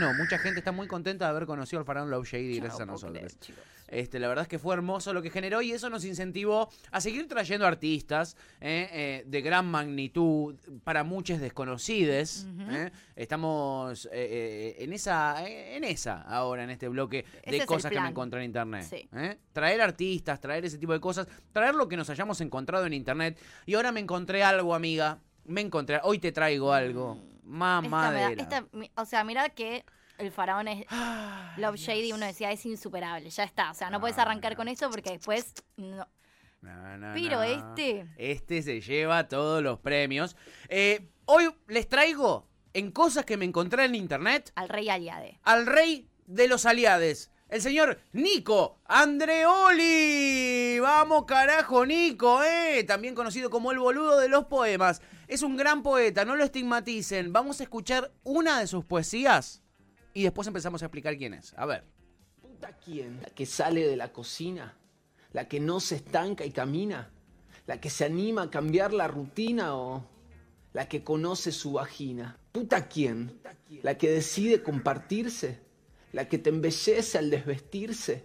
No, mucha gente está muy contenta de haber conocido al faraón Low Shady gracias a nosotros. creer. Este, la verdad es que fue hermoso lo que generó y eso nos incentivó a seguir trayendo artistas eh, eh, de gran magnitud, para muchos desconocidos. eh. Estamos eh, eh, en esa eh, en esa ahora, en este bloque de cosas que me encontré en internet. Sí. Traer artistas, traer ese tipo de cosas, traer lo que nos hayamos encontrado en internet. Y ahora me encontré algo, amiga. Me encontré, hoy te traigo algo. Esta me da- Mamadera. esta- o sea, mira que el faraón es Love Shady, uno decía, es insuperable, ya está. O sea, no puedes arrancar con eso porque después. No. No, Pero este- Este se lleva todos los premios. Eh, hoy les traigo, en cosas que me encontré en internet, Al rey Aliade. al rey de los aliades. El señor Nico Andreoli. Vamos, carajo, Nico, eh. También conocido como el boludo de los poemas. Es un gran poeta, no lo estigmaticen. Vamos a escuchar una de sus poesías y después empezamos a explicar quién es. A ver. ¿Puta quién? La que sale de la cocina, la que no se estanca y camina, la que se anima a cambiar la rutina o la que conoce su vagina. ¿Puta quién? La que decide compartirse, la que te embellece al desvestirse,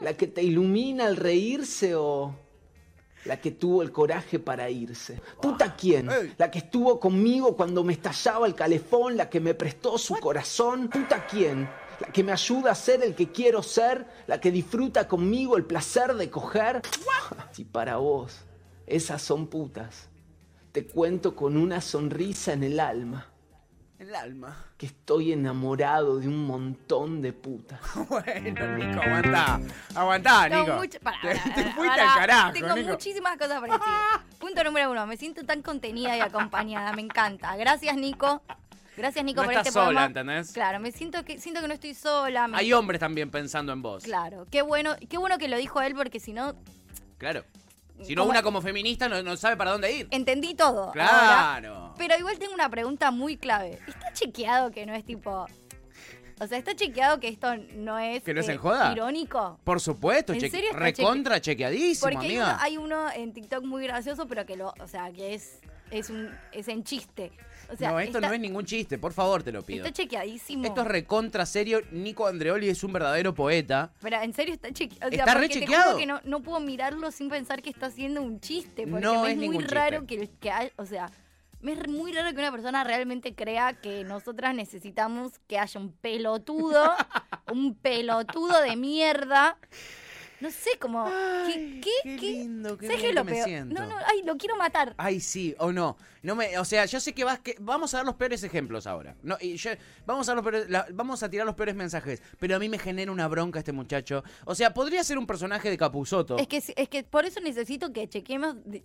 la que te ilumina al reírse o la que tuvo el coraje para irse. ¿Puta quién? La que estuvo conmigo cuando me estallaba el calefón, la que me prestó su corazón. ¿Puta quién? La que me ayuda a ser el que quiero ser, la que disfruta conmigo el placer de coger. Si para vos esas son putas, te cuento con una sonrisa en el alma El alma. que estoy enamorado de un montón de putas. Bueno, Nico, aguantá. Aguantá, Nico. mucho- te, te fuiste al carajo, Tengo Nico. muchísimas cosas para decir. Punto número uno. Me siento tan contenida y acompañada. Me encanta. Gracias, Nico. Gracias, Nico, No por estás este sola, programa. ¿entendés? Claro, me siento que siento que no estoy sola. me- Hay hombres también pensando en vos. Claro, qué bueno, qué bueno que lo dijo él porque si no Claro. Si no, una como feminista no, no sabe para dónde ir. entendí todo. ahora. Claro. Pero igual tengo una pregunta muy clave. ¿Está chequeado que no es tipo o sea, ¿está chequeado que esto no es, ¿Que no es eh, en joda? irónico? Por supuesto, ¿En serio recontra chequeadísimo, Porque hay uno, amiga. hay uno en TikTok muy gracioso, pero que lo, o sea, que es es un es en chiste. O sea, no, esto está, no es ningún chiste, por favor, te lo pido. está chequeadísimo. Esto es recontra serio. Nico Andreoli es un verdadero poeta. Pero en serio está chequeado. Está re chequeado. que no, no puedo mirarlo sin pensar que está haciendo un chiste. Porque No me es es, muy ningún raro que, que hay- o sea, me es muy raro que una persona realmente crea que nosotras necesitamos que haya un pelotudo, un pelotudo de mierda. No sé, como. Ay, ¿Qué? qué ¿Qué? lindo, qué ¿Sabes bien qué es lo que me peor? siento. No, no, ay, lo quiero matar. Ay, sí, o no. No me, o sea, yo sé que, vas, que vamos a dar los peores ejemplos ahora. No, y yo- vamos, a dar los peores- la- vamos a tirar los peores mensajes. Pero a mí me genera una bronca este muchacho. O sea, podría ser un personaje de Capuzoto. Es que, es que por eso necesito que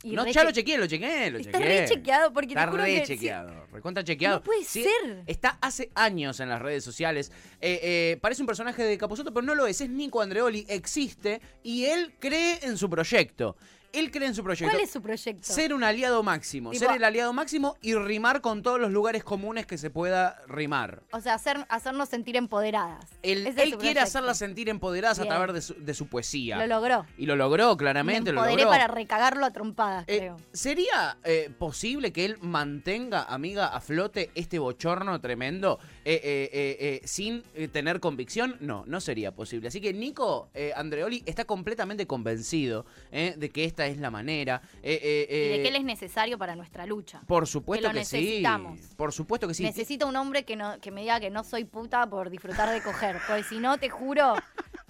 Y no, ya lo chequeé, lo chequeé, lo Está chequeé. re chequeado, porque te Está juro re que sí. chequeado, recontra chequeado. No puede Sí, ser. Está hace años en las redes sociales. Eh, eh, parece un personaje de Capuzoto, pero no lo es. Es Nico Andreoli, existe y él cree en su proyecto. Él cree en su proyecto. ¿Cuál es su proyecto? Ser un aliado máximo, Tipo- ser el aliado máximo y rimar con todos los lugares comunes que se pueda rimar. O sea, hacer, hacernos sentir empoderadas. Él, quiere proyecto. hacerlas sentir empoderadas Bien. a través de su, de su poesía. Lo logró. y lo logró, Me claramente, lo empoderé logró. para recagarlo a trompadas, Eh, creo. ¿Sería eh, posible que él mantenga, amiga, a flote este bochorno tremendo eh, sin tener convicción? No, no sería posible. Así que Nico Andreoli está completamente convencido de que esta es la manera. eh, eh, Y de eh, que él es necesario para nuestra lucha. Por supuesto que lo que, sí. necesitamos. Por supuesto que sí. Necesito un hombre que, no, que me diga que no soy puta por disfrutar de coger. Porque si no, te juro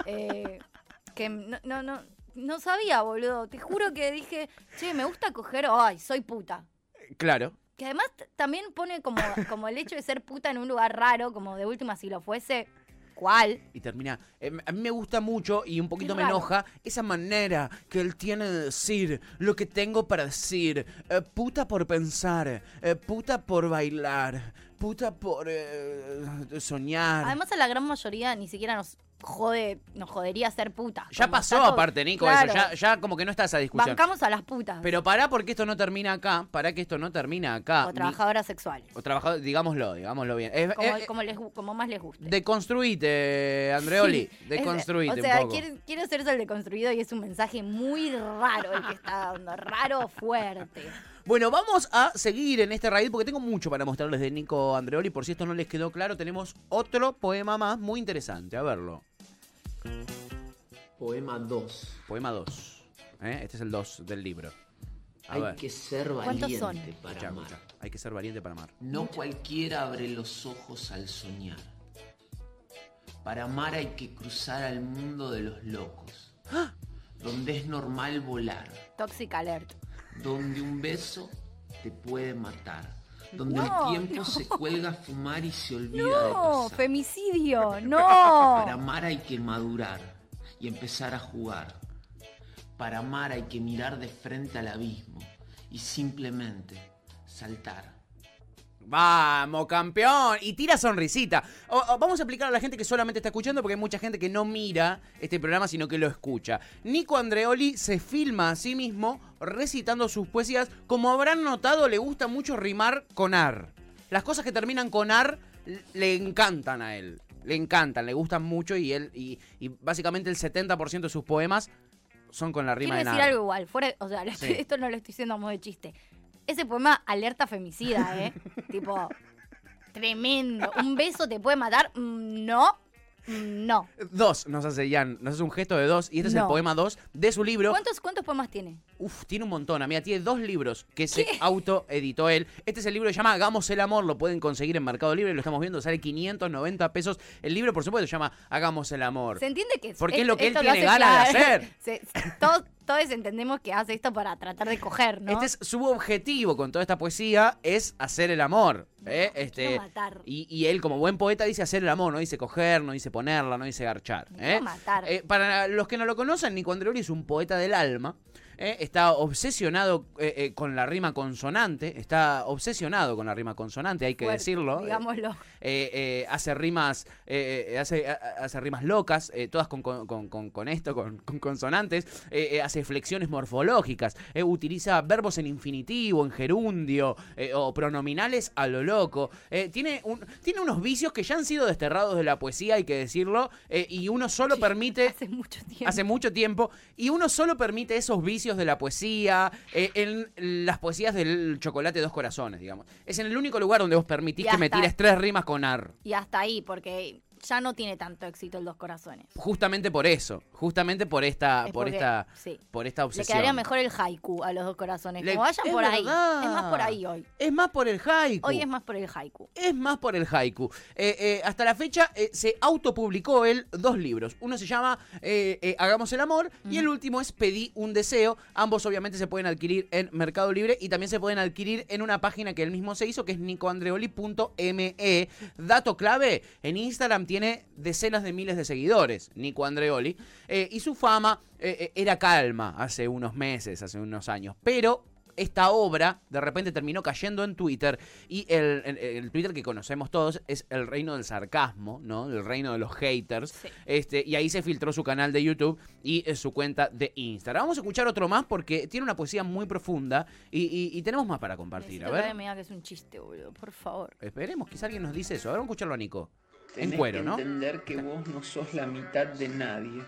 que no, no, no, no sabía, boludo. Te juro que dije, che, me gusta coger, ay, soy puta. Claro. Que además también pone como, como el hecho de ser puta en un lugar raro, como de última si lo fuese, ¿cuál? Y termina. eh, a mí me gusta mucho y un poquito me enoja esa manera que él tiene de decir lo que tengo para decir. Eh, puta por pensar, eh, puta por bailar, puta por soñar. Además a la gran mayoría ni siquiera nos jode, nos jodería ser puta. ya pasó está todo- aparte, Nico, Claro. eso. Ya, ya como que no está esa discusión. Bancamos a las putas. Pero pará porque esto no termina acá. Pará que esto no termina acá. o Ni- trabajadoras sexuales. o trabajador, digámoslo, digámoslo bien. Es- Como, como les gu- como más les guste. Deconstruite, Andreoli. Sí, es- Deconstruite O sea, un poco. quiere, quiere hacerse el deconstruido y es un mensaje muy raro el que está dando. Raro fuerte. Bueno, vamos a seguir en este raid porque tengo mucho para mostrarles de Nico Andreoli. Por si esto no les quedó claro, tenemos otro poema más muy interesante. A verlo. Poema 2. Poema 2. ¿eh? Este es el 2 del libro. A Hay ver. que ser ¿Cuántos valiente son? para Escucha, amar. escucha. Hay que ser valiente para amar. No cualquiera abre los ojos al soñar. Para amar hay que cruzar al mundo de los locos. Donde es normal volar. Toxic Alert. Donde un beso te puede matar. Donde No, el tiempo no. se cuelga a fumar y se olvida de No, pasar. femicidio, Para no. amar hay que madurar y empezar a jugar. Para amar hay que mirar de frente al abismo y simplemente saltar. Vamos, campeón. Y tira sonrisita. Vamos a explicar a la gente que solamente está escuchando porque hay mucha gente que no mira este programa, sino que lo escucha. Nico Andreoli se filma a sí mismo recitando sus poesías. Como habrán notado, le gusta mucho rimar con ar. Las cosas que terminan con ar le encantan a él. Le encantan, le gustan mucho y él y, y básicamente el 70% de sus poemas son con la rima Quiero de decir algo igual, fuera, o sea, Sí. esto no lo estoy diciendo a modo de chiste. Ese poema alerta femicida, ¿eh? tipo, tremendo. ¿Un beso te puede matar? Mm, No, no. Dos nos hace Jan, nos hace un gesto de dos y este es el poema 2 de su libro. ¿Cuántos, ¿Cuántos poemas tiene? Uf, tiene un montón, amiga. Tiene dos libros que se autoeditó él. Este es el libro que se llama Hagamos el Amor. Lo pueden conseguir en Mercado Libre. Lo estamos viendo. Sale 590 pesos. El libro, por supuesto, se llama Hagamos el Amor. ¿Se entiende que Porque es lo que él esto tiene hace, ganas de hacer. Se- todos, todos entendemos que hace esto para tratar de coger, ¿no? Este es su objetivo con toda esta poesía, es hacer el amor. ¿eh? este, matar. Y, y él, como buen poeta, dice hacer el amor, no dice coger, no dice ponerla, no dice garchar. ¿eh? matar. Eh, para los que no lo conocen, Nico Andreoli es un poeta del alma. ¿Eh? Está obsesionado eh, eh, con la rima consonante. Está obsesionado con la rima consonante, hay que Fuerte, decirlo. Digámoslo. Hace rimas hace, hace rimas locas todas con, con- con- con- esto con, con consonantes hace flexiones morfológicas utiliza verbos en infinitivo en gerundio o pronominales a lo loco tiene un, tiene unos vicios que ya han sido desterrados de la poesía hay que decirlo y uno solo permite Hace mucho tiempo. hace mucho tiempo y uno solo permite esos vicios de la poesía eh, en las poesías del chocolate dos corazones digamos. Es en el único lugar donde vos permitís Y que me tires tres rimas con ar. Y hasta ahí, porque ya no tiene tanto éxito el Dos Corazones. justamente por eso justamente por esta Es por porque- esta sí. por esta Le obsesión quedaría mejor el haiku a los Dos Corazones. Le- Como vayan por ahí. Es más por ahí hoy. es más por el haiku Hoy es más por el haiku. es más por el haiku. Eh, eh, hasta la fecha eh, se autopublicó él dos libros. Uno se llama Hagamos el Amor y el último es Pedí un Deseo. Ambos obviamente se pueden adquirir en Mercado Libre y también se pueden adquirir en una página que él mismo se hizo que es nicoandreoli.me. Dato clave, en Instagram tiene decenas de miles de seguidores, Nico Andreoli. Eh, y su fama eh, eh, era calma hace unos meses, hace unos años. Pero esta obra de repente terminó cayendo en Twitter y el, el- el Twitter que conocemos todos es el reino del sarcasmo, ¿no? El reino de los haters. Sí. Este, y ahí se filtró su canal de YouTube y eh, su cuenta de Instagram. Vamos a escuchar otro más porque tiene una poesía muy profunda y, y- y tenemos más para compartir. Necesito A que ver. alguien me diga que es un chiste, boludo. Por favor. Esperemos, quizá alguien nos dice eso. A ver, vamos a escucharlo a Nico. En cuero, que ¿no? entender que vos no sos la mitad de nadie.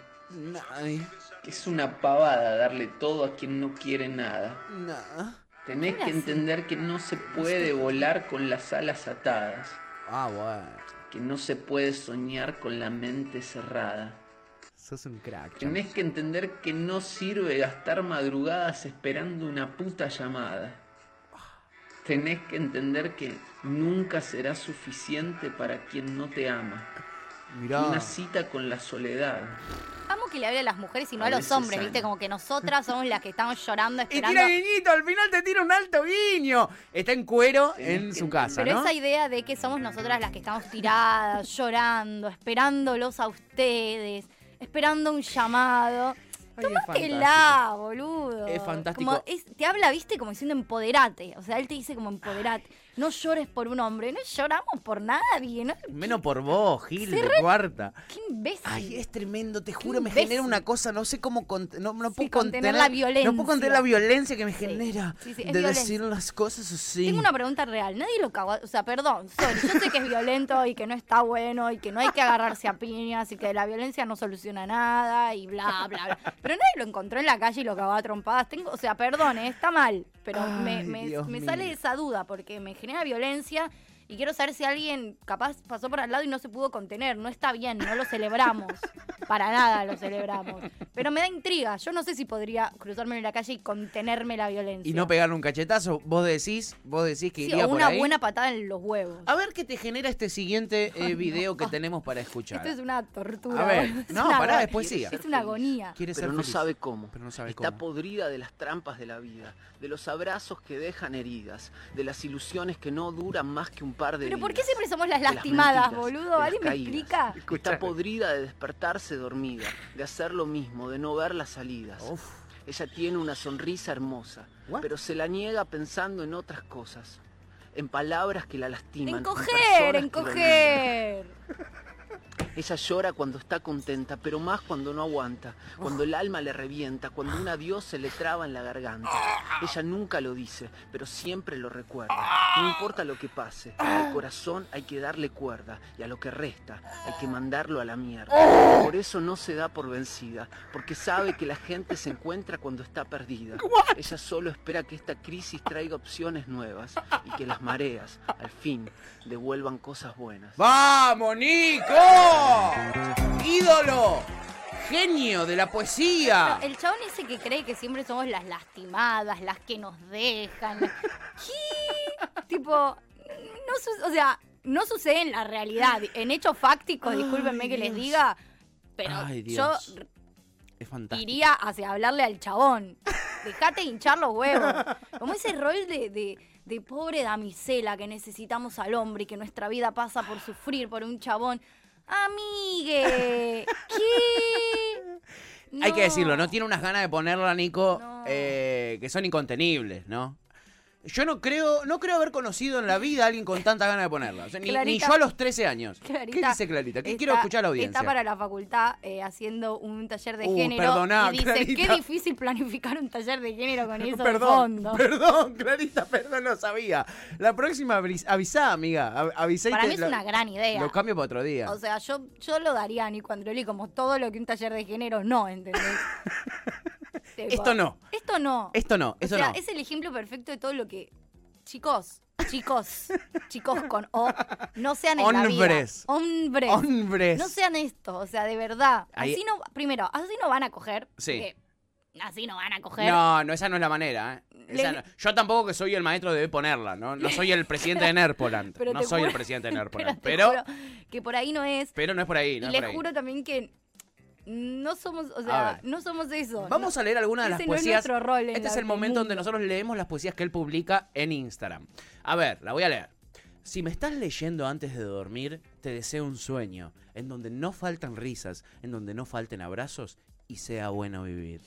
Que es una pavada darle todo a quien no quiere nada. no. Tenés ¿Cómo que así? entender que no se puede volar con las alas atadas. Ah, bueno. Que no se puede soñar con la mente cerrada. Sos un crack. Tenés que entender que no sirve gastar madrugadas esperando una puta llamada. Tenés que entender que nunca será suficiente para quien no te ama. Mirá. Una cita con la soledad. Amo que le hable a las mujeres y no A a, los hombres, sana. ¿viste? Como que nosotras somos las que estamos llorando, Y esperando. tira guiñito, al final te tira un alto guiño. Está en cuero en su casa, Pero ¿no? esa idea de que somos nosotras las que estamos tiradas, llorando, esperándolos a ustedes, esperando un llamado. Tómatela, boludo. Es fantástico. Como es- te habla, viste, como diciendo empoderate. O sea, él te dice como empoderate. No llores por un hombre. No lloramos por nadie. ¿no? Menos por vos, Gil, de re- cuarta. Qué imbécil. Ay, es tremendo, te juro, me genera una cosa, no sé cómo, cont- no, no Sí, puedo contener la violencia. No puedo contener la violencia que me genera sí, sí, es de violencia. decir las cosas así. Tengo una pregunta real. Nadie lo cagó. O sea, perdón, sorry. Yo sé que es violento y que no está bueno y que no hay que agarrarse a piñas y que la violencia no soluciona nada y bla, bla, bla. Pero nadie lo encontró en la calle y lo cagó a trompadas. Tengo, o sea, perdón, eh, está mal. Pero me, Ay, me- me sale esa duda porque me genera violencia y quiero saber si alguien capaz pasó por al lado y no se pudo contener. No está bien, no lo celebramos. Para nada lo celebramos. Pero me da intriga. Yo no sé si podría cruzarme en la calle y contenerme la violencia. Y no pegarle un cachetazo, vos decís, vos decís que Sí, iría o por una ahí. buena patada en los huevos. A ver qué te genera este siguiente eh, video que tenemos para Esto escuchar. es una tortura. A ver. Es no, una pará, es poesía. Es una agonía. Quiere ser pero no feliz, sabe cómo. Pero no sabe Está cómo. podrida de las trampas de la vida, de los abrazos que dejan heridas, de las ilusiones que no duran más que un par de Pero ¿por qué siempre somos las lastimadas, boludo? ¿Alguien me explica? Está podrida de despertarse dormida, de hacer lo mismo, de no ver las salidas. Uf. Ella tiene una sonrisa hermosa, What? pero se la niega pensando en otras cosas, en palabras que la lastiman. En coger, personas en que la coger. Ella llora cuando está contenta, pero más cuando no aguanta, cuando el alma le revienta, cuando un adiós se le traba en la garganta. Ella nunca lo dice, pero siempre lo recuerda. No importa lo que pase, al corazón hay que darle cuerda y a lo que resta hay que mandarlo a la mierda. Por eso no se da por vencida, porque sabe que la gente se encuentra cuando está perdida. Ella solo espera que esta crisis traiga opciones nuevas y que las mareas, al fin, devuelvan cosas buenas. ¡Vamos, Nico! ¡Ídolo! ¡Genio de la poesía! El chabón ese que cree que siempre somos las lastimadas, las que nos dejan. ¿Qué? tipo, no o sea, no sucede en la realidad. En hechos fácticos, discúlpenme que les diga, pero Ay, yo. Es iría hacia hablarle al chabón. Dejate hinchar los huevos. Como ese rol de, de- de pobre damisela que necesitamos al hombre y que nuestra vida pasa por sufrir por un chabón. Amigue, ¿qué? Hay que decirlo, no tiene unas ganas de ponerla, Nico, No. eh, que son incontenibles, ¿no? Yo no creo, no creo haber conocido en la vida a alguien con tanta ganas de ponerla. O sea, ni, ni yo a los 13 años. Clarita ¿Qué dice Clarita? ¿Qué está- quiero escuchar a la audiencia? Está para la facultad eh, haciendo un taller de Uh, género perdoná, y dice, Clarita. qué difícil planificar un taller de género con eso de Perdón, fondo. perdón, Clarita, perdón, no sabía. La próxima avis- avisá, amiga. av- Avisá y Para mí es lo- una gran idea. Lo cambio para otro día. O sea, yo, yo lo daría a Nico Andreoli como todo lo que un taller de género no, ¿entendés? Tipo, Esto no. Esto no. Esto no, esto o sea, no. es el ejemplo perfecto de todo lo que. Chicos, chicos, chicos con O, no sean en la vida. Hombres. Hombres. Hombres. No sean esto, o sea, de verdad. Ahí- Así no, primero, así no van a coger. Sí. porque Así no van a coger. No, no, esa no es la manera. ¿eh? Esa Le- no- Yo tampoco que soy el maestro de ponerla, ¿no? No soy el presidente de Nerpoland. No soy el presidente de Nerpoland. Pero, que por ahí no es. pero no es por ahí, no y es les juro también que no somos, o sea, no somos eso. Vamos No- a leer algunas de las ese no es poesías. rol este es el en momento donde nosotros leemos las poesías que él publica en Instagram. A ver, la voy a leer. Si me estás leyendo antes de dormir, te deseo un sueño, en donde no faltan risas, en donde no falten abrazos y sea bueno vivir.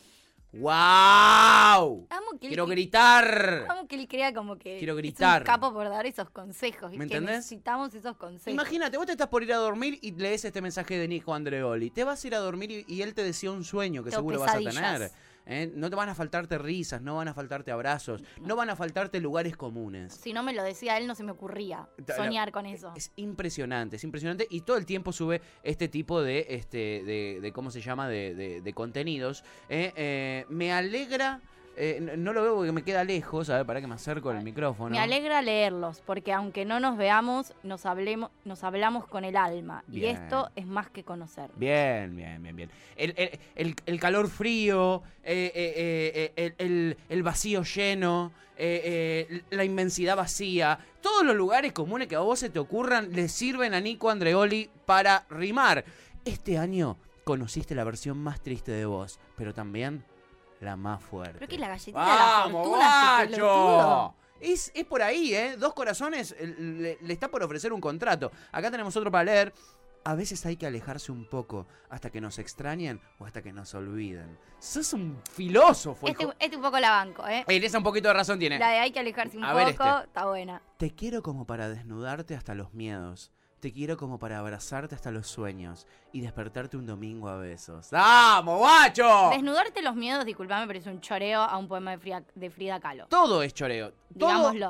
¡Wow! Amo que él- Quiero gritar. Amo que él crea como que Quiero es gritar. un capo por dar esos consejos. ¿Me entendés? necesitamos esos consejos. Imagínate, vos te estás por ir a dormir y lees este mensaje de Nico Andreoli. Te vas a ir a dormir y, y él te desea un sueño que seguro vas a tener. ¿Eh? No te van a faltarte risas, no van a faltarte abrazos, no van a faltarte lugares comunes. Si no me lo decía él, no se me ocurría soñar con eso. Es impresionante, es impresionante y todo el tiempo sube este tipo de, este, de, de ¿cómo se llama? De, de- de contenidos. ¿eh? Eh, me alegra, eh, no lo veo porque me queda lejos, a ver, para que me acerco el micrófono. Me alegra leerlos, porque aunque no nos veamos, nos, hablemos, nos hablamos con el alma. Y esto es más que conocer. Bien, bien, bien, bien. El, el- el- el calor frío, eh, eh, el, el- el vacío lleno, la inmensidad vacía, todos los lugares comunes que a vos se te ocurran le sirven a Nico Andreoli para rimar. Este año conociste la versión más triste de vos, pero también la más fuerte. Creo que la galletita de la ¡Vamos, fortuna, este! Es, es por ahí, ¿eh? Dos corazones le, le está por ofrecer un contrato. Acá tenemos otro para leer. A veces hay que alejarse un poco hasta que nos extrañen o hasta que nos olviden. Sos un filósofo. Este, este un poco la banco, ¿eh? En esa un poquito de razón tiene. La de hay que alejarse un A ver poco, este. está buena. Te quiero como para desnudarte hasta los miedos, Te quiero como para abrazarte hasta los sueños y despertarte un domingo a besos. ¡Vamos, guacho! Desnudarte los miedos, disculpame, pero es un choreo a un poema de Frida, de Frida Kahlo. Todo es choreo.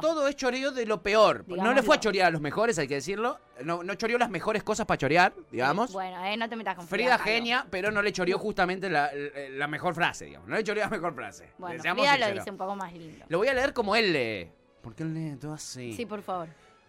Todo, es choreo de lo peor. No le fue a chorear a los mejores, hay que decirlo. No, no choreó las mejores cosas para chorear, digamos. Bueno, eh, no te metas con Frida Kahlo. genia, pero no le choreó justamente la, la- la mejor frase, digamos. No le choreó la mejor frase. Bueno, Frida lo dice un poco más lindo. Lo voy a leer como él lee. Porque él lee todo así. Sí, por favor.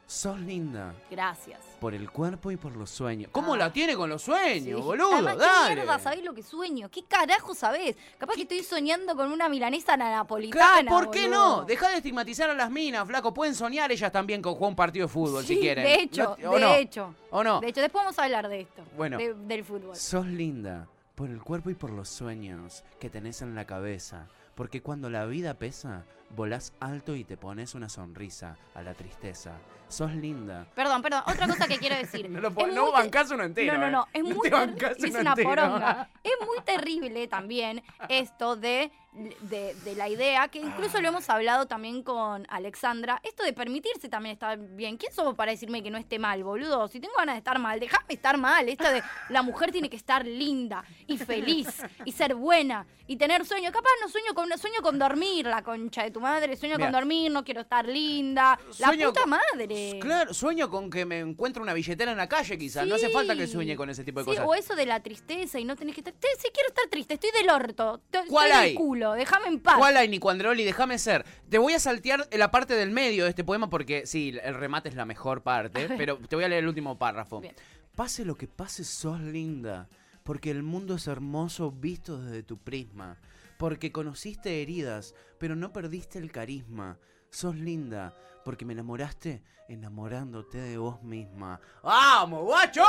Sos linda. Gracias. Por el cuerpo y por los sueños. ¿Cómo Ah. la tiene con los sueños, Sí. boludo? Además, ¿qué Dale. mierda sabés lo que sueño? ¿Qué carajo sabés? Capaz que estoy soñando con una milanesa Claro, napolitana. ¿Por qué boludo. no? Deja de estigmatizar a las minas, flaco. Pueden soñar ellas también con jugar un partido de fútbol si quieren. De hecho, No- ¿o de no? hecho. ¿O no? De hecho, después vamos a hablar de esto. Bueno. de- del fútbol. Sos linda por el cuerpo y por los sueños que tenés en la cabeza. Porque cuando la vida pesa, volás alto y te pones una sonrisa a la tristeza. Sos linda. Perdón, perdón. Otra cosa que quiero decir. No lo Es po- no bancás uno entero, No, no, eh. no. Es No muy Es una entero. poronga. Es muy terrible también esto de, de, de la idea, que incluso lo hemos hablado también con Alexandra. Esto de permitirse también está bien. ¿Quién somos para decirme que no esté mal, boludo? Si tengo ganas de estar mal, déjame estar mal. Esto de la mujer tiene que estar linda y feliz y ser buena y tener sueño. Capaz no sueño con sueño con dormir, la concha de tu madre. Sueño con dormir, no quiero estar linda. La puta con- madre. Claro, sueño con que me encuentre una billetera en la calle, quizás. No hace falta que Sí. sueñe con ese tipo de Sí, cosas. o eso de la tristeza y no tenés que estar. Si quiero estar triste, estoy del orto. te- Estoy ¿Cuál del hay? culo, déjame en paz. ¿Cuál hay, Nico Andreoli? Déjame ser. Te voy a saltear la parte del medio de este poema porque, sí, el remate es la mejor parte, pero te voy a leer el último párrafo. Bien. Pase lo que pase, sos linda, porque el mundo es hermoso visto desde tu prisma, porque conociste heridas, pero no perdiste el carisma. Sos linda, porque me enamoraste enamorándote de vos misma. ¡Vamos, guacho!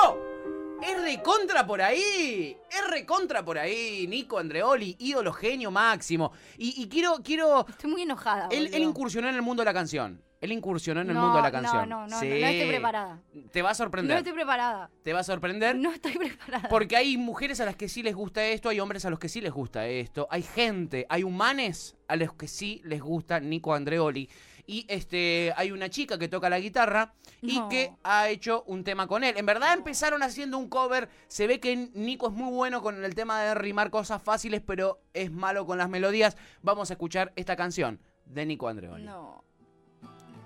Es recontra por ahí. Es recontra por ahí. Nico Andreoli, ídolo genio máximo. Y, y quiero, quiero. Estoy muy enojada. Él, él incursionó en el mundo de la canción. Él incursionó en el No, mundo de la no, canción. no, no, no, Sí. no estoy preparada. Te va a No sorprender. estoy preparada. Te va a sorprender. No estoy preparada. Porque hay mujeres a las que sí les gusta esto, hay hombres a los que sí les gusta esto, hay gente, hay humanes a los que sí les gusta Nico Andreoli. Y este hay una chica que toca la guitarra y No. que ha hecho un tema con él. En verdad empezaron haciendo un cover. Se ve que Nico es muy bueno con el tema de rimar cosas fáciles, pero es malo con las melodías. Vamos a escuchar esta canción de Nico Andreoli. No.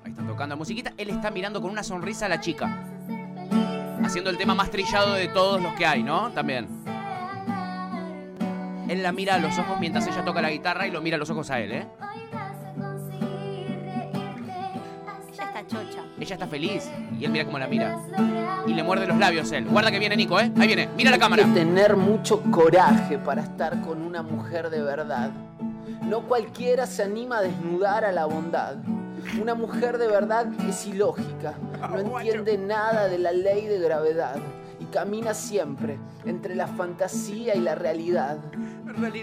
Ahí están tocando musiquita. Él está mirando con una sonrisa a la chica. Haciendo el tema más trillado de todos los que hay, ¿no? También. Él la mira a los ojos mientras ella toca la guitarra y lo mira a los ojos a él, ¿eh? Ella está chocha. Ella está feliz y él mira cómo la mira. Y le muerde los labios él. Guarda que viene Nico, ¿eh? Ahí viene. Mira la cámara. Hay que tener mucho coraje para estar con una mujer de verdad. No cualquiera se anima a desnudar a la bondad. Una mujer de verdad es ilógica, no entiende nada de la ley de gravedad y camina siempre entre la fantasía y la realidad.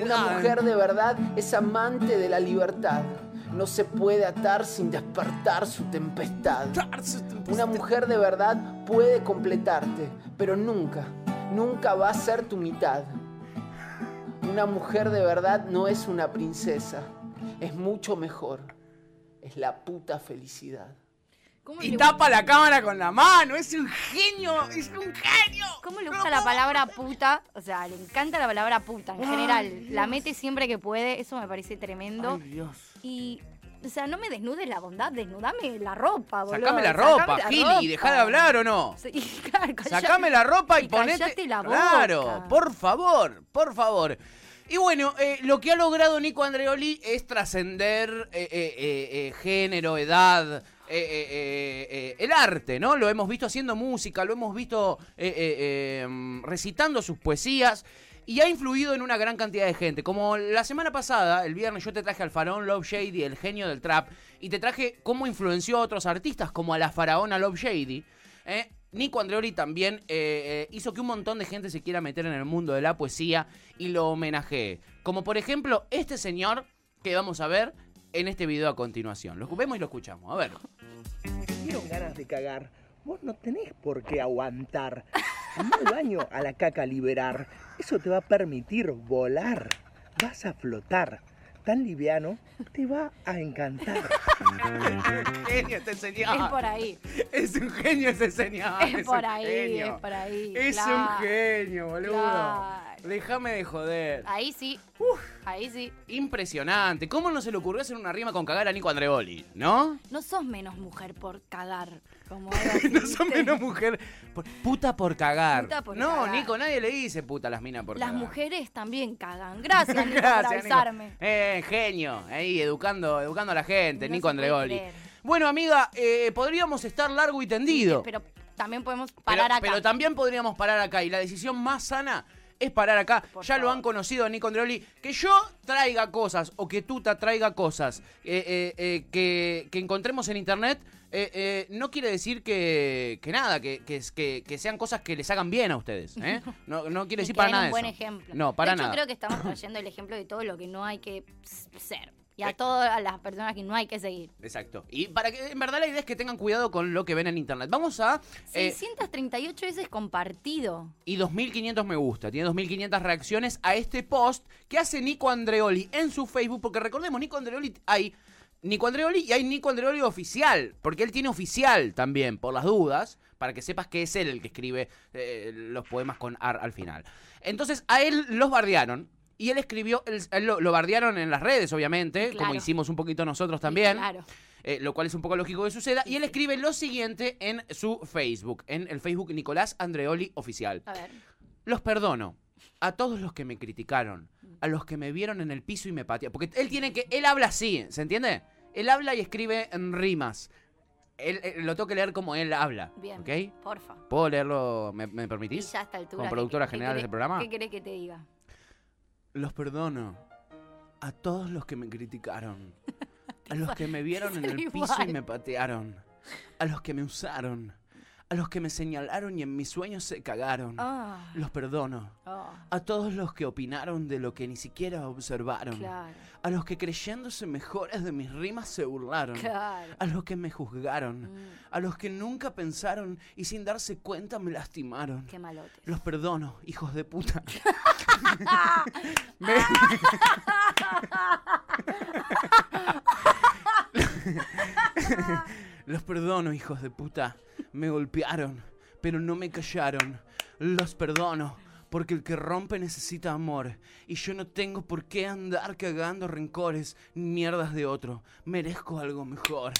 Una mujer de verdad es amante de la libertad. No se puede atar sin despertar su tempestad. Una mujer de verdad puede completarte, pero nunca, nunca va a ser tu mitad. Una mujer de verdad no es una princesa, es mucho mejor. Es la puta felicidad. ¿Cómo Y le- tapa la cámara con la mano. Es un genio. Es un genio. ¿Cómo le gusta la palabra puta? O sea, le encanta la palabra puta en general. La mete siempre que puede. Eso me parece tremendo. Ay, Dios. Y, o sea, no me desnudes la bondad, desnudame la ropa, boludo. Sacame la Sacame ropa, la Gili, ropa. y deja de hablar o no. Sí, claro, calla- Sacame la ropa y, y ponete. la boca. Claro, por favor, por favor. Y bueno, eh, lo que ha logrado Nico Andreoli es trascender eh, eh, género, edad, el arte, ¿no? Lo hemos visto haciendo música, lo hemos visto mm, recitando sus poesías. Y ha influido en una gran cantidad de gente. Como la semana pasada, el viernes, yo te traje al faraón Love Shady, el genio del trap, y te traje cómo influenció a otros artistas, como a la faraona Love Shady. Nico Andreoli también eh, eh, hizo que un montón de gente se quiera meter en el mundo de la poesía y lo homenajee. Como por ejemplo este señor que vamos a ver en este video a continuación. Lo vemos y lo escuchamos. A ver. dieron ganas de cagar. Vos no tenés por qué aguantar. Anda al baño a la caca liberar. Eso te va a permitir volar. Vas a flotar. Tan liviano, te va a encantar. ¿Qué genio este señor. Es por ahí. Es un genio ese señor. Es por un ahí, genio. es por ahí. Es claro. un genio, boludo. Claro. Déjame de joder. Ahí sí. Ahí sí. Impresionante. ¿Cómo no se le ocurrió hacer una rima con cagar a Nico Andreoli? ¿No? No sos menos mujer por cagar. Como no son menos mujer. por- puta por cagar. Puta por no, cagar. Nico, nadie le dice puta a las minas por Las cagar. mujeres también cagan. Gracias, Nico, por Gracias, Nico. avisarme. Eh, genio. Ahí, educando, educando a la gente, No Nico Andreoli. Bueno, amiga, eh, podríamos estar largo y tendido. Pero también podemos Pero- parar acá. Pero también podríamos parar acá. Y la decisión más sana es parar acá. Por ya lo han conocido a Nico Andreoli. Que yo traiga cosas o que Tuta traiga cosas eh, eh, eh, que, que encontremos en internet. Eh, eh, no quiere decir que, que nada, que, que, sean cosas que les hagan bien a ustedes. ¿eh? No, no quiere decir para nada un buen eso. ejemplo. No, para de hecho, nada. creo que estamos trayendo el ejemplo de todo lo que no hay que ser. Y a todas las personas que no hay que seguir. Exacto. Y para que, en verdad, la idea es que tengan cuidado con lo que ven en internet. Vamos a. eh, 638 veces compartido. y 2.500 me gusta. Tiene 2.500 reacciones a este post que hace Nico Andreoli en su Facebook. Porque recordemos, Nico Andreoli hay Nico Andreoli y hay Nico Andreoli oficial. Porque él tiene oficial también, por las dudas. Para que sepas que es él el que escribe eh, los poemas con ar al final. Entonces, a él los bardearon. Y él escribió, él- él lo, lo bardearon en las redes, obviamente, como hicimos un poquito nosotros también. Claro. Eh, lo cual es un poco lógico que suceda. Y él escribe lo siguiente en su Facebook, en el Facebook Nicolás Andreoli Oficial. A ver. Los perdono a todos los que me criticaron, a los que me vieron en el piso y me patearon. Porque él tiene que, él habla así, ¿se entiende? Él habla y escribe en rimas. Él, él- lo tengo que leer como él habla, Bien. ¿ok? Porfa. ¿Puedo leerlo? ¿Me, me Y permitís? ya a esta altura. Como ¿qué- productora qué general de querés- este programa. ¿Qué querés que te diga? Los perdono a todos los que me criticaron, a los que me vieron en el piso y me patearon, a los que me usaron, a los que me señalaron y en mis sueños se cagaron. Ah. Los perdono. ah, A todos los que opinaron de lo que ni siquiera observaron. claro. A los que creyéndose mejores de mis rimas se burlaron. Claro. A los que me juzgaron. Mm, A los que nunca pensaron y sin darse cuenta me lastimaron. qué malotes. Los perdono, hijos de puta. Me- Los perdono, hijos de puta. Me golpearon, pero no me callaron. Los perdono, porque el que rompe necesita amor. Y yo no tengo por qué andar cagando rencores ni mierdas de otro. Merezco algo mejor.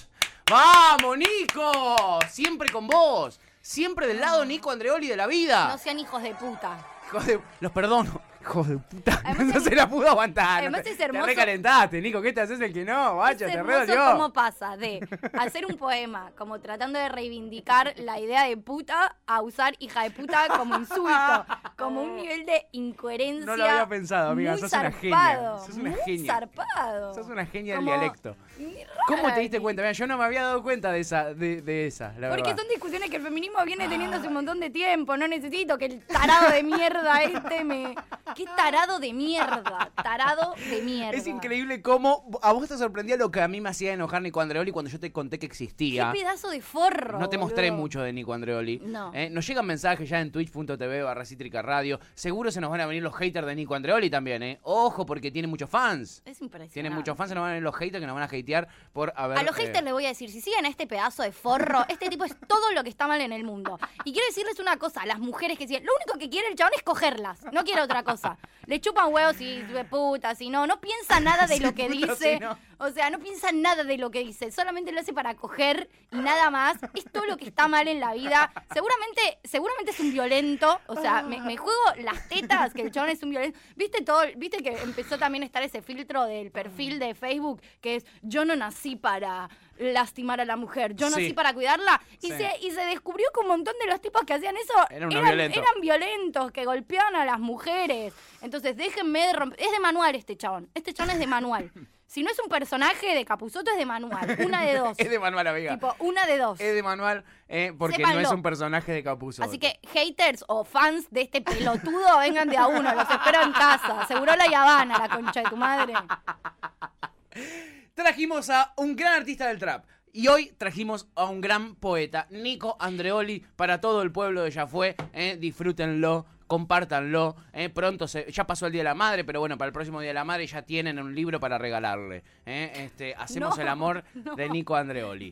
¡Vamos, Nico! Siempre con vos. Siempre del lado Nico Andreoli de la vida. No sean hijos de puta. Hijos de- Los perdono. Hijos de puta. Además no es- se la pudo aguantar. además te, es hermoso- Te recalentaste, Nico. ¿Qué te haces el que no? Bacho, es te hermoso redolió. cómo pasa de hacer un poema como tratando de reivindicar la idea de puta a usar hija de puta como insulto, como un nivel de incoherencia. No lo había pensado, amiga, muy sos una genia, sos una muy genia. zarpado. Sos una genia del dialecto. Ni ¿Cómo te diste raro. cuenta? Mira, yo no me había dado cuenta de esa, de, de esa, la Porque verdad. son discusiones que el feminismo viene teniendo hace un montón de tiempo. No necesito que el tarado de mierda este me. ¡Qué tarado de mierda! Tarado de mierda. Es increíble cómo a vos te sorprendía lo que a mí me hacía enojar Nico Andreoli cuando yo te conté que ¡Qué existía. pedazo de forro! No te mostré boludo. mucho de Nico Andreoli. No. Eh, nos llegan mensajes ya en twitch.tv barra Cítrica Radio. Seguro se nos van a venir los haters de Nico Andreoli también, ¿eh? Ojo, porque tiene muchos fans. Es impresionante. Tiene muchos fans, se nos van a venir los haters que nos van a hatear por haber... A los eh, haters les voy a decir, si siguen a este pedazo de forro, este tipo es todo lo que está mal en el mundo. Y quiero decirles una cosa, a las mujeres que siguen, lo único que quiere el chabón es cogerlas, no quiere otra cosa. Le chupan huevos y de puta, si no, no piensa nada de lo que dice. O sea, no piensa nada de lo que dice, solamente lo hace para coger y nada más. Es todo lo que está mal en la vida. Seguramente, seguramente es un violento. O sea, me, me juego las tetas que el chabón es un violento. ¿Viste todo? ¿Viste que empezó también a estar ese filtro del perfil de Facebook que es yo no nací para lastimar a la mujer, yo Sí. nací para cuidarla? Y, Sí. se, y se descubrió que un montón de los tipos que hacían eso Eran violentos. eran violentos, que golpeaban a las mujeres. Entonces, déjenme de romper. Es de manual este chabón. Este chabón es de manual. Si no es un personaje de Capuzoto, es de manual. Una de dos. Es de manual, amiga. Tipo, una de dos. Es de manual eh, porque no es un personaje de Capuzotto. Así que haters o fans de este pelotudo, vengan de a uno. Los espero en casa. Seguro la Habana, la concha de tu madre. Trajimos a un gran artista del trap. Y hoy trajimos a un gran poeta, Nico Andreoli, para todo el pueblo de Yafué. Eh, disfrútenlo, compártanlo. eh, pronto se, ya pasó el Día de la Madre, pero bueno, para el próximo Día de la Madre ya tienen un libro para regalarle. eh. Este, hacemos No, el amor no. de Nico Andreoli.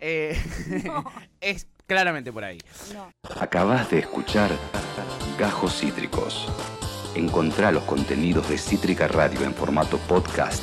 Eh, es claramente por ahí. No. Acabas de escuchar Gajos Cítricos. Encontrá los contenidos de Cítrica Radio en formato podcast